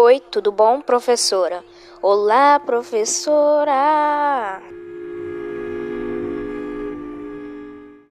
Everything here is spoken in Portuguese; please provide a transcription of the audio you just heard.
Oi, tudo bom, professora? Olá, professora!